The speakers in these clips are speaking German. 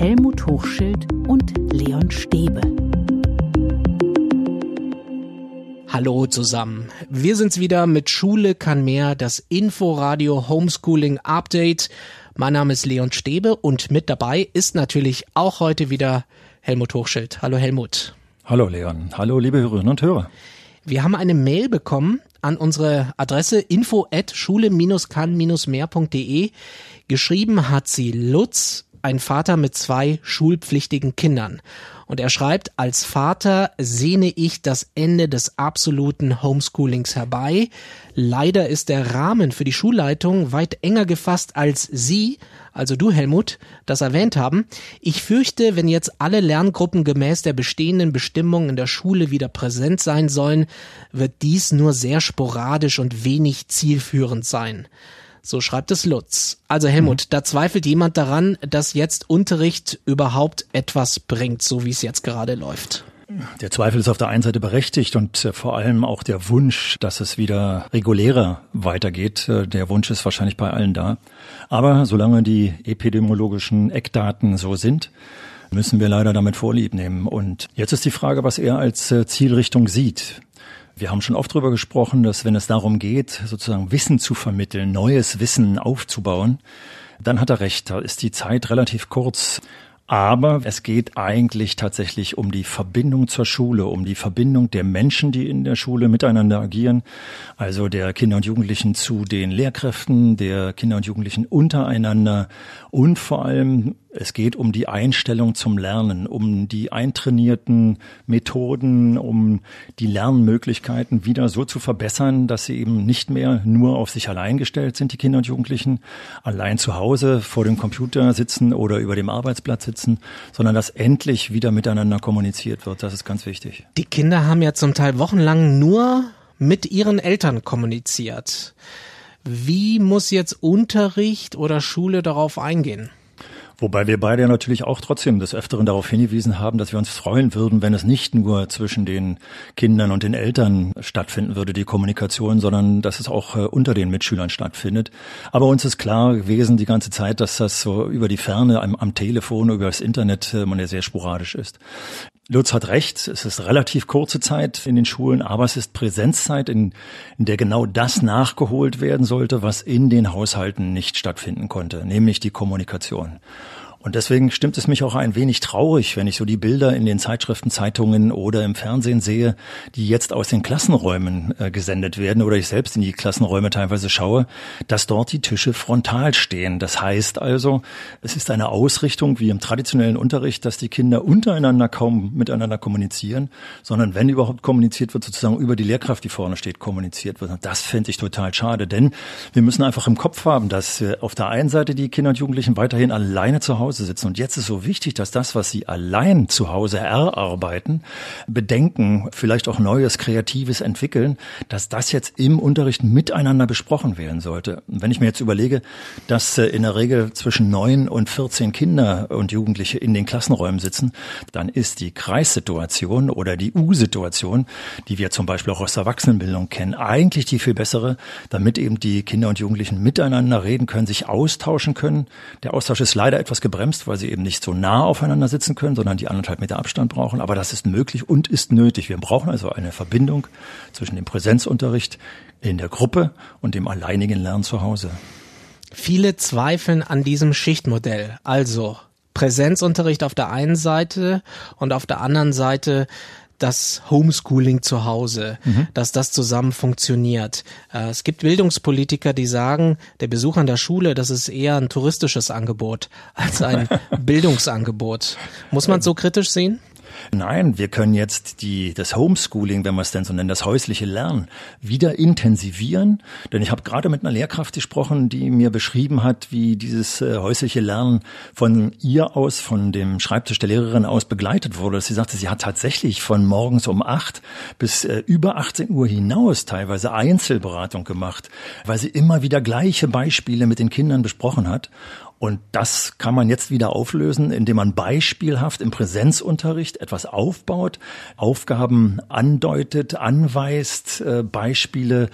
Helmut Hochschild und Leon Stäbe. Hallo zusammen. Wir sind's wieder mit Schule kann mehr, das Inforadio Homeschooling Update. Mein Name ist Leon Stäbe und mit dabei ist natürlich auch heute wieder Helmut Hochschild. Hallo Helmut. Hallo Leon. Hallo liebe Hörerinnen und Hörer. Wir haben eine Mail bekommen an unsere Adresse info at schule-kann-mehr.de. Geschrieben hat sie Lutz, ein Vater mit zwei schulpflichtigen Kindern. Und er schreibt, als Vater sehne ich das Ende des absoluten Homeschoolings herbei. Leider ist der Rahmen für die Schulleitung weit enger gefasst, als Sie, also du Helmut, das erwähnt haben. Ich fürchte, wenn jetzt alle Lerngruppen gemäß der bestehenden Bestimmungen in der Schule wieder präsent sein sollen, wird dies nur sehr sporadisch und wenig zielführend sein. So schreibt es Lutz. Also Helmut, mhm. da zweifelt jemand daran, dass jetzt Unterricht überhaupt etwas bringt, so wie es jetzt gerade läuft. Der Zweifel ist auf der einen Seite berechtigt und äh, vor allem auch der Wunsch, dass es wieder regulärer weitergeht. Äh, der Wunsch ist wahrscheinlich bei allen da. Aber solange die epidemiologischen Eckdaten so sind, müssen wir leider damit Vorlieb nehmen. Und jetzt ist die Frage, was er als äh, Zielrichtung sieht. Wir haben schon oft darüber gesprochen, dass wenn es darum geht, sozusagen Wissen zu vermitteln, neues Wissen aufzubauen, dann hat er recht, da ist die Zeit relativ kurz. Aber es geht eigentlich tatsächlich um die Verbindung zur Schule, um die Verbindung der Menschen, die in der Schule miteinander agieren, also der Kinder und Jugendlichen zu den Lehrkräften, der Kinder und Jugendlichen untereinander. Und vor allem es geht um die Einstellung zum Lernen, um die eintrainierten Methoden, um die Lernmöglichkeiten wieder so zu verbessern, dass sie eben nicht mehr nur auf sich allein gestellt sind, die Kinder und Jugendlichen, allein zu Hause vor dem Computer sitzen oder über dem Arbeitsplatz sitzen, sondern dass endlich wieder miteinander kommuniziert wird. Das ist ganz wichtig. Die Kinder haben ja zum Teil wochenlang nur mit ihren Eltern kommuniziert. Wie muss jetzt Unterricht oder Schule darauf eingehen? Wobei wir beide natürlich auch trotzdem des Öfteren darauf hingewiesen haben, dass wir uns freuen würden, wenn es nicht nur zwischen den Kindern und den Eltern stattfinden würde, die Kommunikation, sondern dass es auch äh, unter den Mitschülern stattfindet. Aber uns ist klar gewesen die ganze Zeit, dass das so über die Ferne am, am Telefon, über das Internet äh, man ja sehr sporadisch ist. Lutz hat recht, es ist relativ kurze Zeit in den Schulen, aber es ist Präsenzzeit, in, in der genau das nachgeholt werden sollte, was in den Haushalten nicht stattfinden konnte, nämlich die Kommunikation. Und deswegen stimmt es mich auch ein wenig traurig, wenn ich so die Bilder in den Zeitschriften, Zeitungen oder im Fernsehen sehe, die jetzt aus den Klassenräumen äh, gesendet werden oder ich selbst in die Klassenräume teilweise schaue, dass dort die Tische frontal stehen. Das heißt also, es ist eine Ausrichtung wie im traditionellen Unterricht, dass die Kinder untereinander kaum miteinander kommunizieren, sondern wenn überhaupt kommuniziert wird, sozusagen über die Lehrkraft, die vorne steht, kommuniziert wird. Und das fände ich total schade, denn wir müssen einfach im Kopf haben, dass auf der einen Seite die Kinder und Jugendlichen weiterhin alleine zu Hause Hause sitzen. Und jetzt ist so wichtig, dass das, was sie allein zu Hause erarbeiten, bedenken, vielleicht auch Neues, Kreatives entwickeln, dass das jetzt im Unterricht miteinander besprochen werden sollte. wenn ich mir jetzt überlege, dass äh, in der Regel zwischen neun und 14 Kinder und Jugendliche in den Klassenräumen sitzen, dann ist die Kreissituation oder die U-Situation, die wir zum Beispiel auch aus der Erwachsenenbildung kennen, eigentlich die viel bessere, damit eben die Kinder und Jugendlichen miteinander reden können, sich austauschen können. Der Austausch ist leider etwas gebremst gebremst, weil sie eben nicht so nah aufeinander sitzen können, sondern die anderthalb Meter Abstand brauchen. Aber das ist möglich und ist nötig. Wir brauchen also eine Verbindung zwischen dem Präsenzunterricht in der Gruppe und dem alleinigen Lernen zu Hause. Viele zweifeln an diesem Schichtmodell. Also Präsenzunterricht auf der einen Seite und auf der anderen Seite das Homeschooling zu Hause, mhm. dass das zusammen funktioniert. Äh, es gibt Bildungspolitiker, die sagen, der Besuch an der Schule, das ist eher ein touristisches Angebot als ein Bildungsangebot. Muss man so kritisch sehen? Nein, wir können jetzt die, das Homeschooling, wenn wir es denn so nennen, das häusliche Lernen, wieder intensivieren. Denn ich habe gerade mit einer Lehrkraft gesprochen, die mir beschrieben hat, wie dieses äh, häusliche Lernen von ihr aus, von dem Schreibtisch der Lehrerin aus begleitet wurde. Sie sagte, sie hat tatsächlich von morgens um acht bis äh, über 18 Uhr hinaus teilweise Einzelberatung gemacht, weil sie immer wieder gleiche Beispiele mit den Kindern besprochen hat. Und das kann man jetzt wieder auflösen, indem man beispielhaft im Präsenzunterricht etwas aufbaut, Aufgaben andeutet, anweist, äh, Beispiele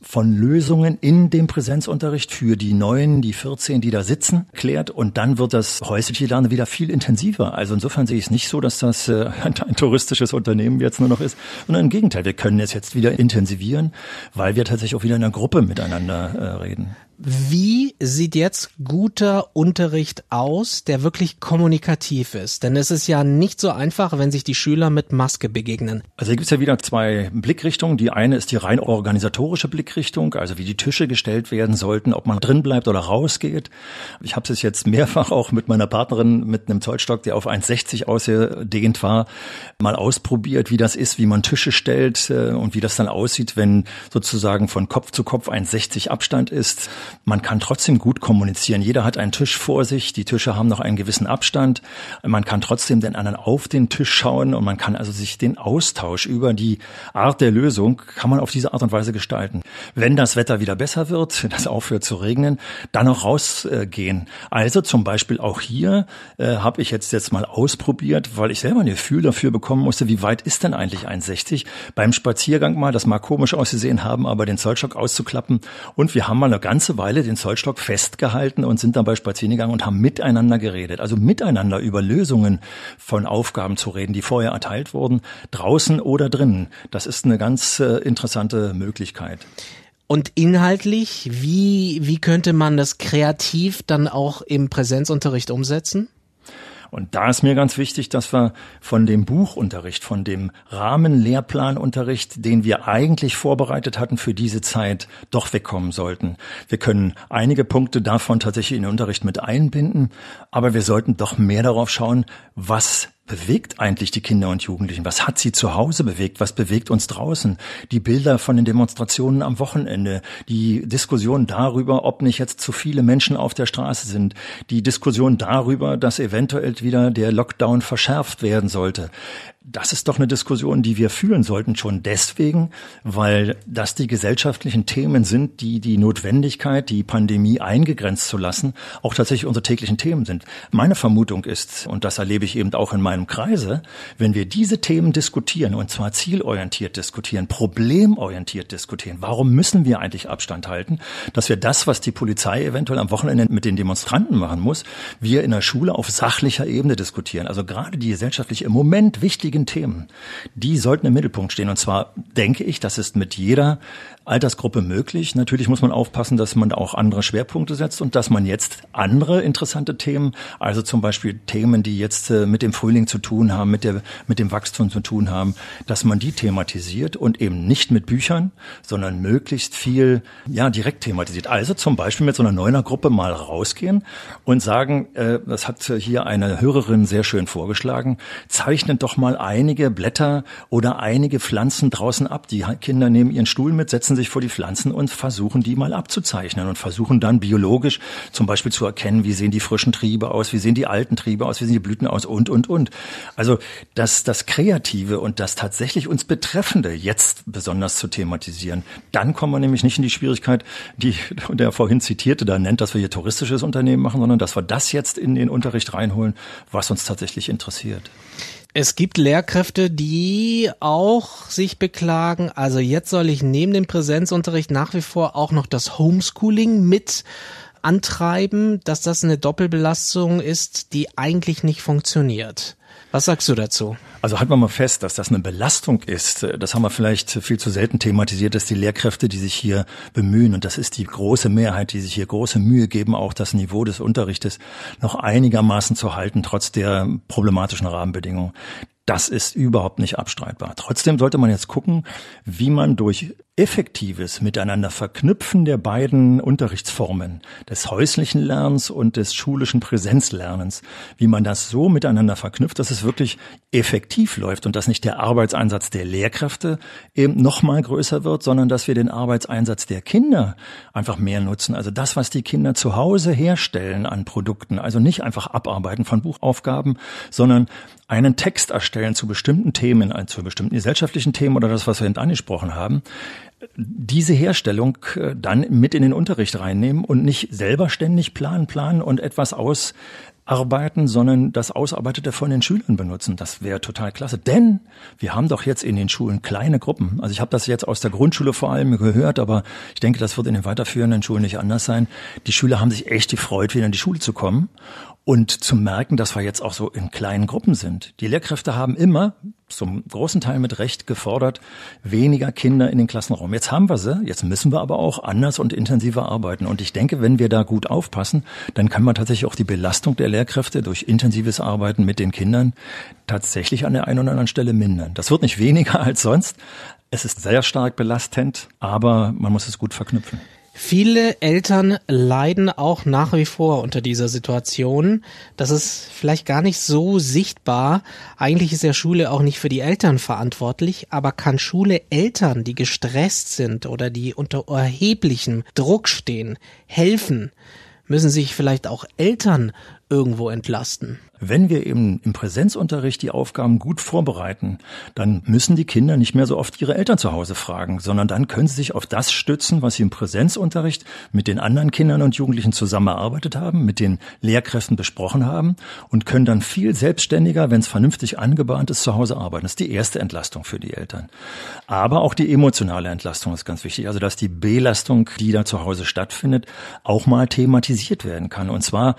von Lösungen in dem Präsenzunterricht für die neuen, die 14, die da sitzen, klärt und dann wird das häusliche Lernen wieder viel intensiver. Also insofern sehe ich es nicht so, dass das äh, ein, touristisches Unternehmen jetzt nur noch ist, sondern im Gegenteil, wir können es jetzt wieder intensivieren, weil wir tatsächlich auch wieder in einer Gruppe miteinander äh, reden. Wie sieht jetzt guter Unterricht aus, der wirklich kommunikativ ist? Denn es ist ja nicht so einfach, wenn sich die Schüler mit Maske begegnen. Also hier gibt es ja wieder zwei Blickrichtungen. Die eine ist die rein organisatorische Blickrichtung, also wie die Tische gestellt werden sollten, ob man drin bleibt oder rausgeht. Ich habe es jetzt mehrfach auch mit meiner Partnerin mit einem Zollstock, der auf 1,60 ausgedehnt war, mal ausprobiert, wie das ist, wie man Tische stellt äh, und wie das dann aussieht, wenn sozusagen von Kopf zu Kopf 1,60 Abstand ist. Man kann trotzdem gut kommunizieren. Jeder hat einen Tisch vor sich. Die Tische haben noch einen gewissen Abstand. Man kann trotzdem den anderen auf den Tisch schauen und man kann also sich den Austausch über die Art der Lösung kann man auf diese Art und Weise gestalten. Wenn das Wetter wieder besser wird, wenn das aufhört zu regnen, dann auch rausgehen. Also zum Beispiel auch hier äh, habe ich jetzt jetzt mal ausprobiert, weil ich selber ein Gefühl dafür bekommen musste, wie weit ist denn eigentlich 1,60 beim Spaziergang mal, das mag komisch ausgesehen haben, aber den Zollstock auszuklappen und wir haben mal eine ganze Weile den Zollstock festgehalten und sind dabei spazieren gegangen und haben miteinander geredet. Also miteinander über Lösungen von Aufgaben zu reden, die vorher erteilt wurden, draußen oder drinnen. Das ist eine ganz äh, interessante Möglichkeit. Und inhaltlich, wie, wie könnte man das kreativ dann auch im Präsenzunterricht umsetzen? Und da ist mir ganz wichtig, dass wir von dem Buchunterricht, von dem Rahmenlehrplanunterricht, den wir eigentlich vorbereitet hatten für diese Zeit, doch wegkommen sollten. Wir können einige Punkte davon tatsächlich in den Unterricht mit einbinden, aber wir sollten doch mehr darauf schauen, was bewegt eigentlich die Kinder und Jugendlichen? Was hat sie zu Hause bewegt? Was bewegt uns draußen? Die Bilder von den Demonstrationen am Wochenende, die Diskussion darüber, ob nicht jetzt zu viele Menschen auf der Straße sind, die Diskussion darüber, dass eventuell wieder der Lockdown verschärft werden sollte das ist doch eine Diskussion, die wir führen sollten, schon deswegen, weil das die gesellschaftlichen Themen sind, die die Notwendigkeit, die Pandemie eingegrenzt zu lassen, auch tatsächlich unsere täglichen Themen sind. Meine Vermutung ist, und das erlebe ich eben auch in meinem Kreise, wenn wir diese Themen diskutieren, und zwar zielorientiert diskutieren, problemorientiert diskutieren, warum müssen wir eigentlich Abstand halten, dass wir das, was die Polizei eventuell am Wochenende mit den Demonstranten machen muss, wir in der Schule auf sachlicher Ebene diskutieren. Also gerade die gesellschaftlich im Moment wichtige wichtigen Themen, die sollten im Mittelpunkt stehen. Und zwar denke ich, das ist mit jeder Altersgruppe möglich. Natürlich muss man aufpassen, dass man auch andere Schwerpunkte setzt und dass man jetzt andere interessante Themen, also zum Beispiel Themen, die jetzt äh, mit dem Frühling zu tun haben, mit, der, mit dem Wachstum zu tun haben, dass man die thematisiert und eben nicht mit Büchern, sondern möglichst viel ja direkt thematisiert. Also zum Beispiel mit so einer Neuner-Gruppe mal rausgehen und sagen, äh, das hat hier eine Hörerin sehr schön vorgeschlagen, zeichnet doch mal einige Blätter oder einige Pflanzen draußen ab. Die Kinder nehmen ihren Stuhl mit, setzen sich vor die Pflanzen und versuchen die mal abzuzeichnen und versuchen dann biologisch zum Beispiel zu erkennen, wie sehen die frischen Triebe aus, wie sehen die alten Triebe aus, wie sehen die Blüten aus und, und, und. Also das, das Kreative und das tatsächlich uns Betreffende jetzt besonders zu thematisieren, dann kommen wir nämlich nicht in die Schwierigkeit, die der vorhin zitierte da nennt, dass wir hier touristisches Unternehmen machen, sondern dass wir das jetzt in den Unterricht reinholen, was uns tatsächlich interessiert. Es gibt Lehrkräfte, die auch sich beklagen, also jetzt soll ich neben dem Präsenzunterricht nach wie vor auch noch das Homeschooling mit antreiben, dass das eine Doppelbelastung ist, die eigentlich nicht funktioniert. Was sagst du dazu? Also halten wir mal fest, dass das eine Belastung ist. Das haben wir vielleicht viel zu selten thematisiert, dass die Lehrkräfte, die sich hier bemühen, und das ist die große Mehrheit, die sich hier große Mühe geben, auch das Niveau des Unterrichtes noch einigermaßen zu halten, trotz der problematischen Rahmenbedingungen. Das ist überhaupt nicht abstreitbar. Trotzdem sollte man jetzt gucken, wie man durch effektives Miteinander verknüpfen der beiden Unterrichtsformen, des häuslichen Lernens und des schulischen Präsenzlernens, wie man das so miteinander verknüpft, dass es wirklich effektiv läuft und dass nicht der Arbeitseinsatz der Lehrkräfte eben noch mal größer wird, sondern dass wir den Arbeitseinsatz der Kinder einfach mehr nutzen. Also das, was die Kinder zu Hause herstellen an Produkten, also nicht einfach abarbeiten von Buchaufgaben, sondern einen Text erstellen zu bestimmten Themen, zu bestimmten gesellschaftlichen Themen oder das, was wir eben angesprochen haben, diese Herstellung äh, dann mit in den Unterricht reinnehmen und nicht selber ständig planen, planen und etwas aus arbeiten, sondern das Ausarbeitete von den Schülern benutzen. Das wäre total klasse. Denn wir haben doch jetzt in den Schulen kleine Gruppen. Also ich habe das jetzt aus der Grundschule vor allem gehört, aber ich denke, das wird in den weiterführenden Schulen nicht anders sein. Die Schüler haben sich echt gefreut, wieder in die Schule zu kommen und zu merken, dass wir jetzt auch so in kleinen Gruppen sind. Die Lehrkräfte haben immer zum großen Teil mit Recht gefordert, weniger Kinder in den Klassenraum. Jetzt haben wir sie, jetzt müssen wir aber auch anders und intensiver arbeiten. Und ich denke, wenn wir da gut aufpassen, dann kann man tatsächlich auch die Belastung der Lehrkräfte durch intensives Arbeiten mit den Kindern tatsächlich an der einen oder anderen Stelle mindern. Das wird nicht weniger als sonst. Es ist sehr stark belastend, aber man muss es gut verknüpfen. Viele Eltern leiden auch nach wie vor unter dieser Situation. Das ist vielleicht gar nicht so sichtbar. Eigentlich ist ja Schule auch nicht für die Eltern verantwortlich, aber kann Schule Eltern, die gestresst sind oder die unter erheblichem Druck stehen, helfen? Müssen sich vielleicht auch Eltern irgendwo entlasten? Wenn wir eben im Präsenzunterricht die Aufgaben gut vorbereiten, dann müssen die Kinder nicht mehr so oft ihre Eltern zu Hause fragen, sondern dann können sie sich auf das stützen, was sie im Präsenzunterricht mit den anderen Kindern und Jugendlichen zusammengearbeitet haben, mit den Lehrkräften besprochen haben und können dann viel selbstständiger, wenn es vernünftig angebahnt ist, zu Hause arbeiten. Das ist die erste Entlastung für die Eltern. Aber auch die emotionale Entlastung ist ganz wichtig. Also, dass die Belastung, die da zu Hause stattfindet, auch mal thematisiert werden kann. Und zwar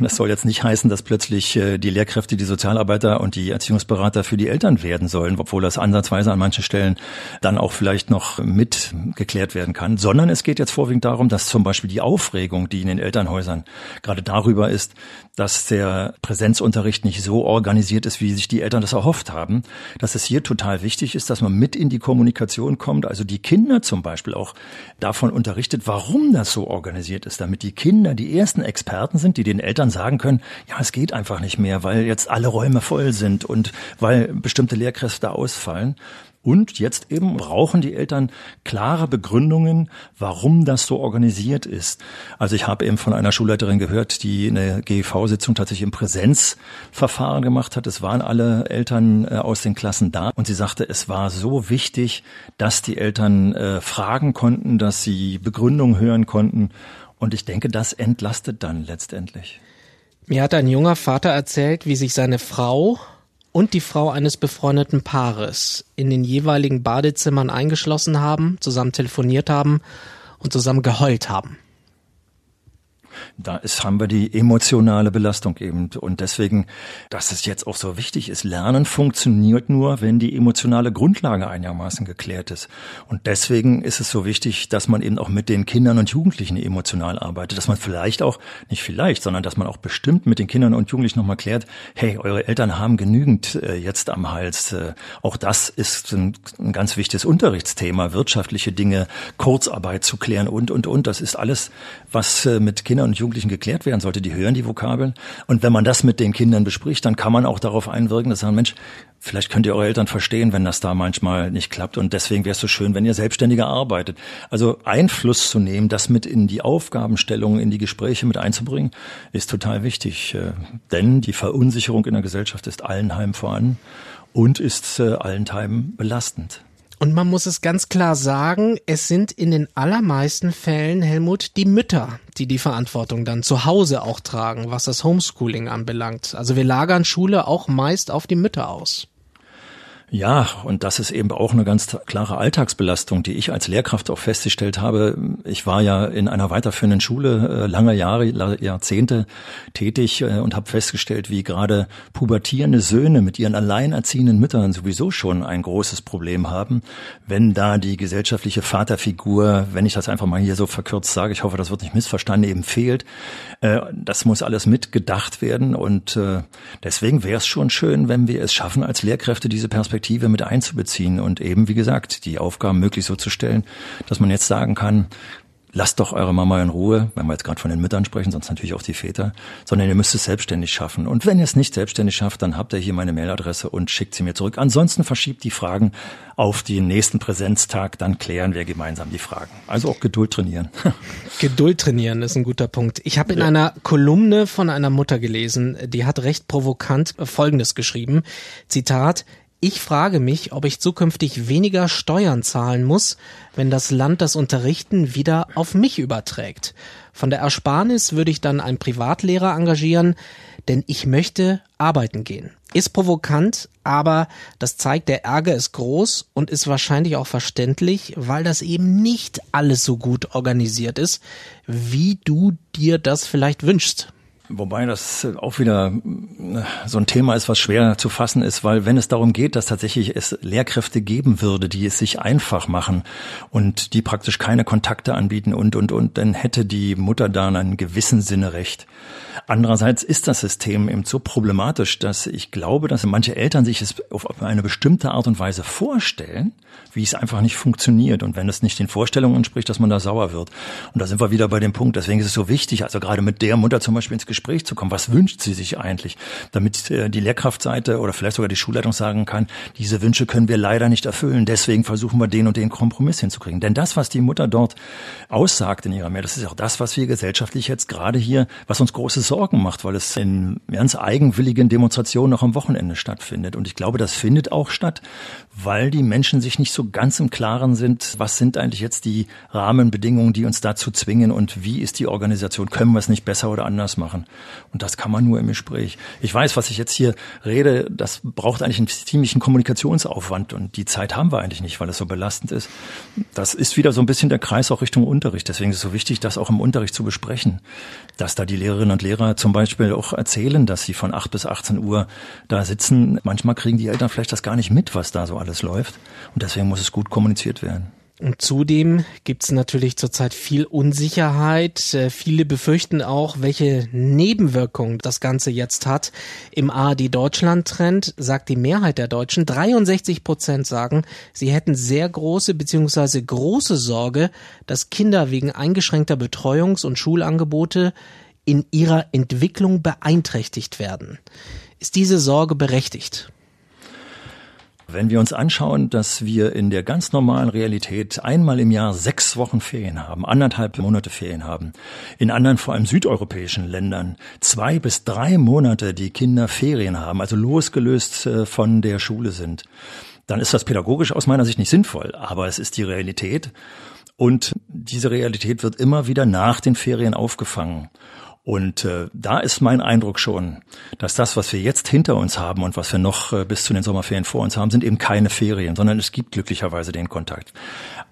das soll jetzt nicht heißen, dass plötzlich äh, die Lehrkräfte, die Sozialarbeiter und die Erziehungsberater für die Eltern werden sollen, obwohl das ansatzweise an manchen Stellen dann auch vielleicht noch mit geklärt werden kann, sondern es geht jetzt vorwiegend darum, dass zum Beispiel die Aufregung, die in den Elternhäusern gerade darüber ist, dass der Präsenzunterricht nicht so organisiert ist, wie sich die Eltern das erhofft haben, dass es hier total wichtig ist, dass man mit in die Kommunikation kommt, also die Kinder zum Beispiel auch davon unterrichtet, warum das so organisiert ist, damit die Kinder die ersten Experten sind, die den Eltern sagen können, ja, es geht einfach nicht mehr, weil jetzt alle Räume voll sind und weil bestimmte Lehrkräfte ausfallen. Und jetzt eben brauchen die Eltern klare Begründungen, warum das so organisiert ist. Also ich habe eben von einer Schulleiterin gehört, die eine GEV-Sitzung tatsächlich im Präsenzverfahren gemacht hat. Es waren alle Eltern äh, aus den Klassen da und sie sagte, es war so wichtig, dass die Eltern äh, fragen konnten, dass sie Begründungen hören konnten. Und ich denke, das entlastet dann letztendlich. Mir hat ein junger Vater erzählt, wie sich seine Frau und die Frau eines befreundeten Paares in den jeweiligen Badezimmern eingeschlossen haben, zusammen telefoniert haben und zusammen geheult haben. Da ist, haben wir die emotionale Belastung eben. Und deswegen, dass es jetzt auch so wichtig ist, Lernen funktioniert nur, wenn die emotionale Grundlage einigermaßen geklärt ist. Und deswegen ist es so wichtig, dass man eben auch mit den Kindern und Jugendlichen emotional arbeitet, dass man vielleicht auch, nicht vielleicht, sondern dass man auch bestimmt mit den Kindern und Jugendlichen nochmal klärt, hey, eure Eltern haben genügend äh, jetzt am Hals. Äh, auch das ist ein, ein ganz wichtiges Unterrichtsthema, wirtschaftliche Dinge, Kurzarbeit zu klären und, und, und. Das ist alles, was äh, mit Kindern und Jugendlichen geklärt werden sollte. Die hören die Vokabeln. Und wenn man das mit den Kindern bespricht, dann kann man auch darauf einwirken, dass sagen, Mensch, vielleicht könnt ihr eure Eltern verstehen, wenn das da manchmal nicht klappt. Und deswegen wäre es so schön, wenn ihr selbstständiger arbeitet. Also Einfluss zu nehmen, das mit in die Aufgabenstellung, in die Gespräche mit einzubringen, ist total wichtig. Äh, denn die Verunsicherung in der Gesellschaft ist allenheim vorhanden und ist äh, allenthalben belastend. Und man muss es ganz klar sagen, es sind in den allermeisten Fällen, Helmut, die Mütter, die die Verantwortung dann zu Hause auch tragen, was das Homeschooling anbelangt. Also wir lagern Schule auch meist auf die Mütter aus. Ja, und das ist eben auch eine ganz klare Alltagsbelastung, die ich als Lehrkraft auch festgestellt habe. Ich war ja in einer weiterführenden Schule äh, lange Jahre, Jahrzehnte tätig äh, und habe festgestellt, wie gerade pubertierende Söhne mit ihren alleinerziehenden Müttern sowieso schon ein großes Problem haben, wenn da die gesellschaftliche Vaterfigur, wenn ich das einfach mal hier so verkürzt sage, ich hoffe, das wird nicht missverstanden, eben fehlt. Äh, das muss alles mitgedacht werden und deswegen wäre es schon schön, wenn wir es schaffen, als Lehrkräfte diese Perspektive Perspektive mit einzubeziehen und eben, wie gesagt, die Aufgaben möglichst so zu stellen, dass man jetzt sagen kann, lasst doch eure Mama in Ruhe, wenn wir jetzt gerade von den Müttern sprechen, sonst natürlich auch die Väter, sondern ihr müsst es selbstständig schaffen. Und wenn ihr es nicht selbstständig schafft, dann habt ihr hier meine Mailadresse und schickt sie mir zurück. Ansonsten verschiebt die Fragen auf den nächsten Präsenztag, dann klären wir gemeinsam die Fragen. Also auch Geduld trainieren. Geduld trainieren ist ein guter Punkt. Ich habe in ja. einer Kolumne von einer Mutter gelesen, die hat recht provokant Folgendes geschrieben. Zitat, Ich frage mich, ob ich zukünftig weniger Steuern zahlen muss, wenn das Land das Unterrichten wieder auf mich überträgt. Von der Ersparnis würde ich dann einen Privatlehrer engagieren, denn ich möchte arbeiten gehen. Ist provokant, aber das zeigt, der Ärger ist groß und ist wahrscheinlich auch verständlich, weil das eben nicht alles so gut organisiert ist, wie du dir das vielleicht wünschst. Wobei das auch wieder so ein Thema ist, was schwer zu fassen ist, weil wenn es darum geht, dass tatsächlich es Lehrkräfte geben würde, die es sich einfach machen und die praktisch keine Kontakte anbieten und, und, und, dann hätte die Mutter da in einem gewissen Sinne recht. Andererseits ist das System eben so problematisch, dass ich glaube, dass manche Eltern sich es auf eine bestimmte Art und Weise vorstellen, wie es einfach nicht funktioniert. Und wenn es nicht den Vorstellungen entspricht, dass man da sauer wird. Und da sind wir wieder bei dem Punkt. Deswegen ist es so wichtig, also gerade mit der Mutter zum Beispiel ins Gespräch zu kommen. Was wünscht sie sich eigentlich? Damit äh, die Lehrkraftseite oder vielleicht sogar die Schulleitung sagen kann, diese Wünsche können wir leider nicht erfüllen. Deswegen versuchen wir den und den Kompromiss hinzukriegen. Denn das, was die Mutter dort aussagt in ihrer Mail, das ist auch das, was wir gesellschaftlich jetzt gerade hier, was uns große Sorgen macht, weil es in ganz eigenwilligen Demonstrationen noch am Wochenende stattfindet. Und ich glaube, das findet auch statt, weil die Menschen sich nicht so ganz im Klaren sind, was sind eigentlich jetzt die Rahmenbedingungen, die uns dazu zwingen und wie ist die Organisation, können wir es nicht besser oder anders machen. Und das kann man nur im Gespräch. Weiß, was ich jetzt hier rede, das braucht eigentlich einen ziemlichen Kommunikationsaufwand und die Zeit haben wir eigentlich nicht, weil es so belastend ist. Das ist wieder so ein bisschen der Kreis auch Richtung Unterricht. Deswegen ist es so wichtig, das auch im Unterricht zu besprechen, dass da die Lehrerinnen und Lehrer zum Beispiel auch erzählen, dass sie von 8 bis 18 Uhr da sitzen. Manchmal kriegen die Eltern vielleicht das gar nicht mit, was da so alles läuft. Und deswegen muss es gut kommuniziert werden. Und zudem gibt es natürlich zurzeit viel Unsicherheit. Äh, viele befürchten auch, welche Nebenwirkungen das Ganze jetzt hat. Im ARD Deutschland Trend sagt die Mehrheit der Deutschen, 63 Prozent sagen, sie hätten sehr große bzw. große Sorge, dass Kinder wegen eingeschränkter Betreuungs- und Schulangebote in ihrer Entwicklung beeinträchtigt werden. Ist diese Sorge berechtigt? Wenn wir uns anschauen, dass wir in der ganz normalen Realität einmal im Jahr sechs Wochen Ferien haben, anderthalb Monate Ferien haben, in anderen, vor allem südeuropäischen Ländern, zwei bis drei Monate die Kinder Ferien haben, also losgelöst äh, von der Schule sind, dann ist das pädagogisch aus meiner Sicht nicht sinnvoll, aber es ist die Realität. Und diese Realität wird immer wieder nach den Ferien aufgefangen. Und äh, da ist mein Eindruck schon, dass das, was wir jetzt hinter uns haben und was wir noch äh, bis zu den Sommerferien vor uns haben, sind eben keine Ferien, sondern es gibt glücklicherweise den Kontakt.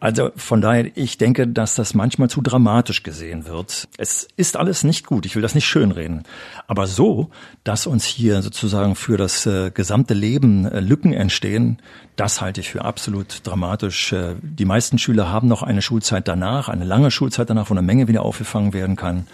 Also von daher, ich denke, dass das manchmal zu dramatisch gesehen wird. Es ist alles nicht gut, ich will das nicht schönreden. Aber so, dass uns hier sozusagen für das äh, gesamte Leben äh, Lücken entstehen, das halte ich für absolut dramatisch. Äh, die meisten Schüler haben noch eine Schulzeit danach, eine lange Schulzeit danach, wo eine Menge wieder aufgefangen werden kann.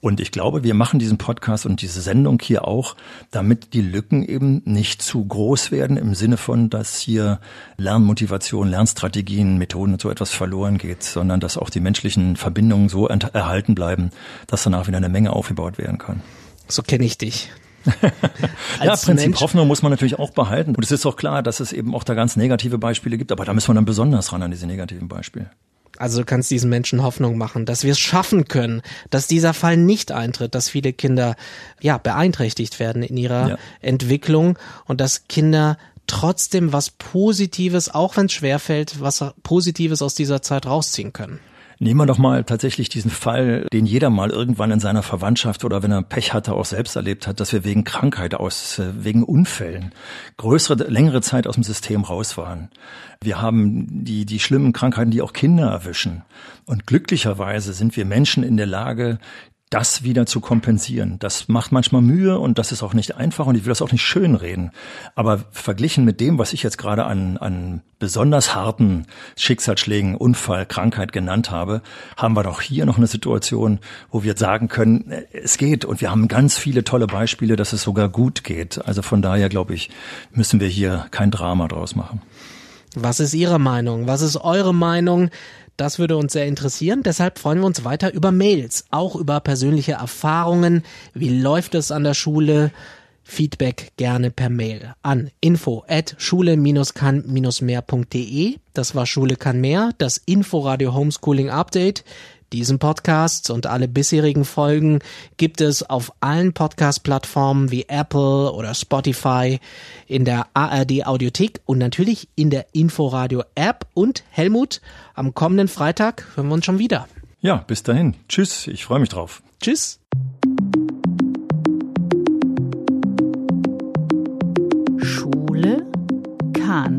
Und ich glaube, wir machen diesen Podcast und diese Sendung hier auch, damit die Lücken eben nicht zu groß werden im Sinne von, dass hier Lernmotivation, Lernstrategien, Methoden und so etwas verloren geht, sondern dass auch die menschlichen Verbindungen so erhalten bleiben, dass danach wieder eine Menge aufgebaut werden kann. So kenne ich dich. ja, Prinzip Mensch. Hoffnung muss man natürlich auch behalten. Und es ist auch klar, dass es eben auch da ganz negative Beispiele gibt, aber da müssen wir dann besonders ran an diese negativen Beispiele. Also du kannst diesen Menschen Hoffnung machen, dass wir es schaffen können, dass dieser Fall nicht eintritt, dass viele Kinder ja beeinträchtigt werden in ihrer ja. Entwicklung und dass Kinder trotzdem was Positives, auch wenn es schwerfällt, was Positives aus dieser Zeit rausziehen können. Nehmen wir doch mal tatsächlich diesen Fall, den jeder mal irgendwann in seiner Verwandtschaft oder wenn er Pech hatte, auch selbst erlebt hat, dass wir wegen Krankheit aus, äh, wegen Unfällen größere, längere Zeit aus dem System raus waren. Wir haben die, die schlimmen Krankheiten, die auch Kinder erwischen. Und glücklicherweise sind wir Menschen in der Lage, das wieder zu kompensieren. Das macht manchmal Mühe und das ist auch nicht einfach und ich will das auch nicht schönreden. Aber verglichen mit dem, was ich jetzt gerade an, an besonders harten Schicksalsschlägen, Unfall, Krankheit genannt habe, haben wir doch hier noch eine Situation, wo wir sagen können, es geht und wir haben ganz viele tolle Beispiele, dass es sogar gut geht. Also von daher glaube ich, müssen wir hier kein Drama draus machen. Was ist Ihre Meinung? Was ist eure Meinung? Das würde uns sehr interessieren. Deshalb freuen wir uns weiter über Mails, auch über persönliche Erfahrungen. Wie läuft es an der Schule? Feedback gerne per Mail an info at schule-kann-mehr.de. Das war Schule kann mehr, das Inforadio Homeschooling Update. Diesen Podcast und alle bisherigen Folgen gibt es auf allen Podcast-Plattformen wie Apple oder Spotify, in der ARD Audiothek und natürlich in der Inforadio App. Und Helmut, am kommenden Freitag hören wir uns schon wieder. Ja, bis dahin. Tschüss, ich freue mich drauf. Tschüss. Schule kann